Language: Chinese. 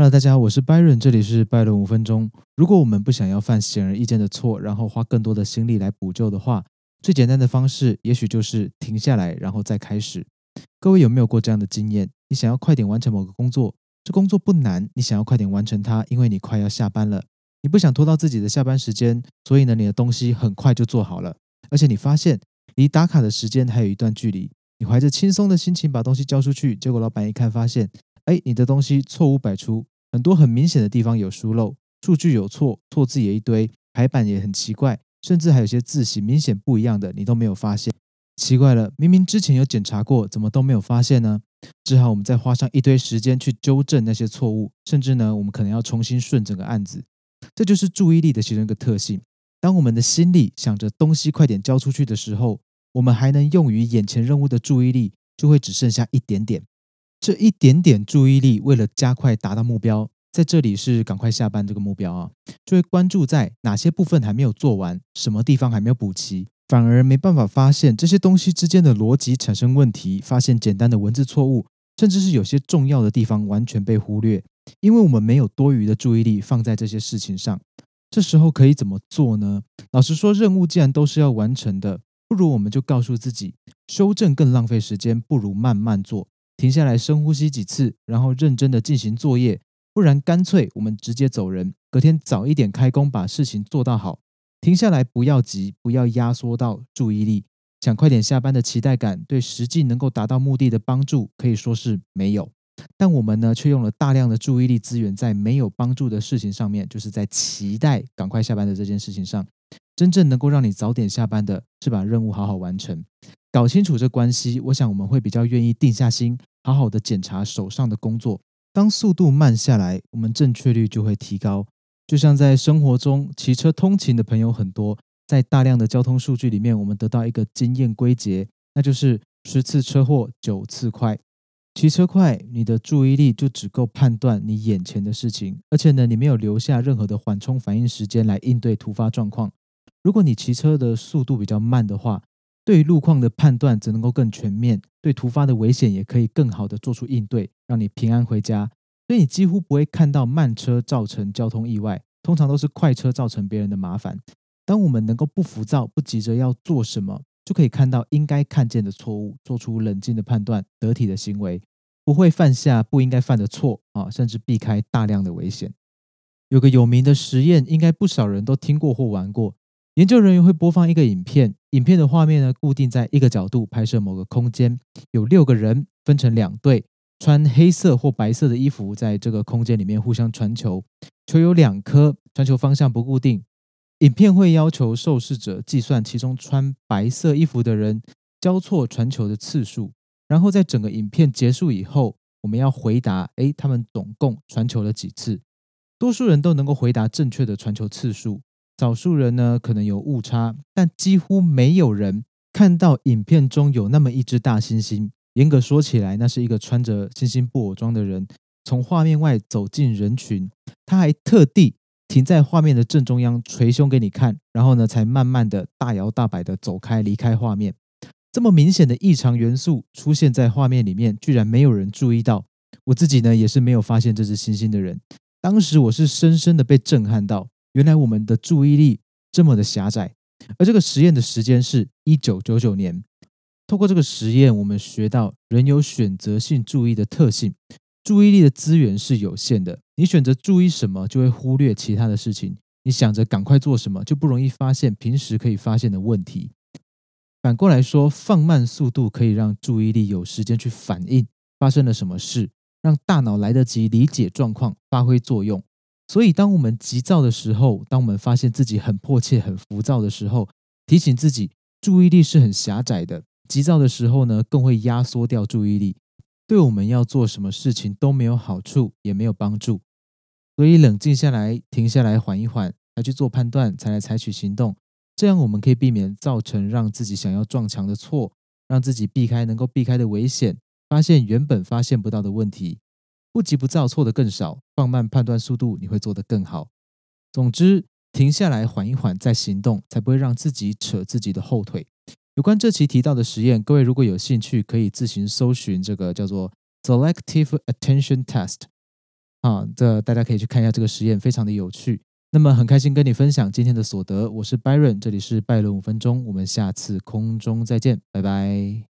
Hello，大家好，我是 Byron，这里是拜伦五分钟。如果我们不想要犯显而易见的错，然后花更多的心力来补救的话，最简单的方式，也许就是停下来，然后再开始。各位有没有过这样的经验？你想要快点完成某个工作，这工作不难，你想要快点完成它，因为你快要下班了，你不想拖到自己的下班时间，所以呢，你的东西很快就做好了，而且你发现离打卡的时间还有一段距离，你怀着轻松的心情把东西交出去，结果老板一看发现，哎，你的东西错误百出。很多很明显的地方有疏漏，数据有错，错字也一堆，排版也很奇怪，甚至还有些字形明显不一样的，你都没有发现。奇怪了，明明之前有检查过，怎么都没有发现呢？只好我们再花上一堆时间去纠正那些错误，甚至呢，我们可能要重新顺整个案子。这就是注意力的其中一个特性。当我们的心里想着东西快点交出去的时候，我们还能用于眼前任务的注意力就会只剩下一点点。这一点点注意力，为了加快达到目标，在这里是赶快下班这个目标啊，就会关注在哪些部分还没有做完，什么地方还没有补齐，反而没办法发现这些东西之间的逻辑产生问题，发现简单的文字错误，甚至是有些重要的地方完全被忽略，因为我们没有多余的注意力放在这些事情上。这时候可以怎么做呢？老实说，任务既然都是要完成的，不如我们就告诉自己，修正更浪费时间，不如慢慢做。停下来深呼吸几次，然后认真的进行作业，不然干脆我们直接走人，隔天早一点开工把事情做到好。停下来不要急，不要压缩到注意力，想快点下班的期待感，对实际能够达到目的的帮助可以说是没有。但我们呢，却用了大量的注意力资源在没有帮助的事情上面，就是在期待赶快下班的这件事情上。真正能够让你早点下班的，是把任务好好完成。搞清楚这关系，我想我们会比较愿意定下心。好好的检查手上的工作，当速度慢下来，我们正确率就会提高。就像在生活中，骑车通勤的朋友很多，在大量的交通数据里面，我们得到一个经验归结，那就是十次车祸九次快。骑车快，你的注意力就只够判断你眼前的事情，而且呢，你没有留下任何的缓冲反应时间来应对突发状况。如果你骑车的速度比较慢的话，对于路况的判断则能够更全面，对突发的危险也可以更好的做出应对，让你平安回家。所以你几乎不会看到慢车造成交通意外，通常都是快车造成别人的麻烦。当我们能够不浮躁、不急着要做什么，就可以看到应该看见的错误，做出冷静的判断、得体的行为，不会犯下不应该犯的错啊，甚至避开大量的危险。有个有名的实验，应该不少人都听过或玩过。研究人员会播放一个影片，影片的画面呢固定在一个角度拍摄某个空间，有六个人分成两队，穿黑色或白色的衣服，在这个空间里面互相传球，球有两颗，传球方向不固定。影片会要求受试者计算其中穿白色衣服的人交错传球的次数，然后在整个影片结束以后，我们要回答：哎，他们总共传球了几次？多数人都能够回答正确的传球次数。少数人呢可能有误差，但几乎没有人看到影片中有那么一只大猩猩。严格说起来，那是一个穿着猩猩布偶装的人从画面外走进人群，他还特地停在画面的正中央捶胸给你看，然后呢才慢慢的大摇大摆的走开离开画面。这么明显的异常元素出现在画面里面，居然没有人注意到。我自己呢也是没有发现这只猩猩的人。当时我是深深的被震撼到。原来我们的注意力这么的狭窄，而这个实验的时间是一九九九年。透过这个实验，我们学到人有选择性注意的特性。注意力的资源是有限的，你选择注意什么，就会忽略其他的事情。你想着赶快做什么，就不容易发现平时可以发现的问题。反过来说，放慢速度可以让注意力有时间去反应发生了什么事，让大脑来得及理解状况，发挥作用。所以，当我们急躁的时候，当我们发现自己很迫切、很浮躁的时候，提醒自己注意力是很狭窄的。急躁的时候呢，更会压缩掉注意力，对我们要做什么事情都没有好处，也没有帮助。所以，冷静下来，停下来，缓一缓，才去做判断，才来采取行动。这样，我们可以避免造成让自己想要撞墙的错，让自己避开能够避开的危险，发现原本发现不到的问题。不急不躁，错的更少；放慢判断速度，你会做得更好。总之，停下来，缓一缓，再行动，才不会让自己扯自己的后腿。有关这期提到的实验，各位如果有兴趣，可以自行搜寻这个叫做 “selective attention test”。啊，这大家可以去看一下这个实验，非常的有趣。那么很开心跟你分享今天的所得，我是 Byron，这里是拜伦五分钟，我们下次空中再见，拜拜。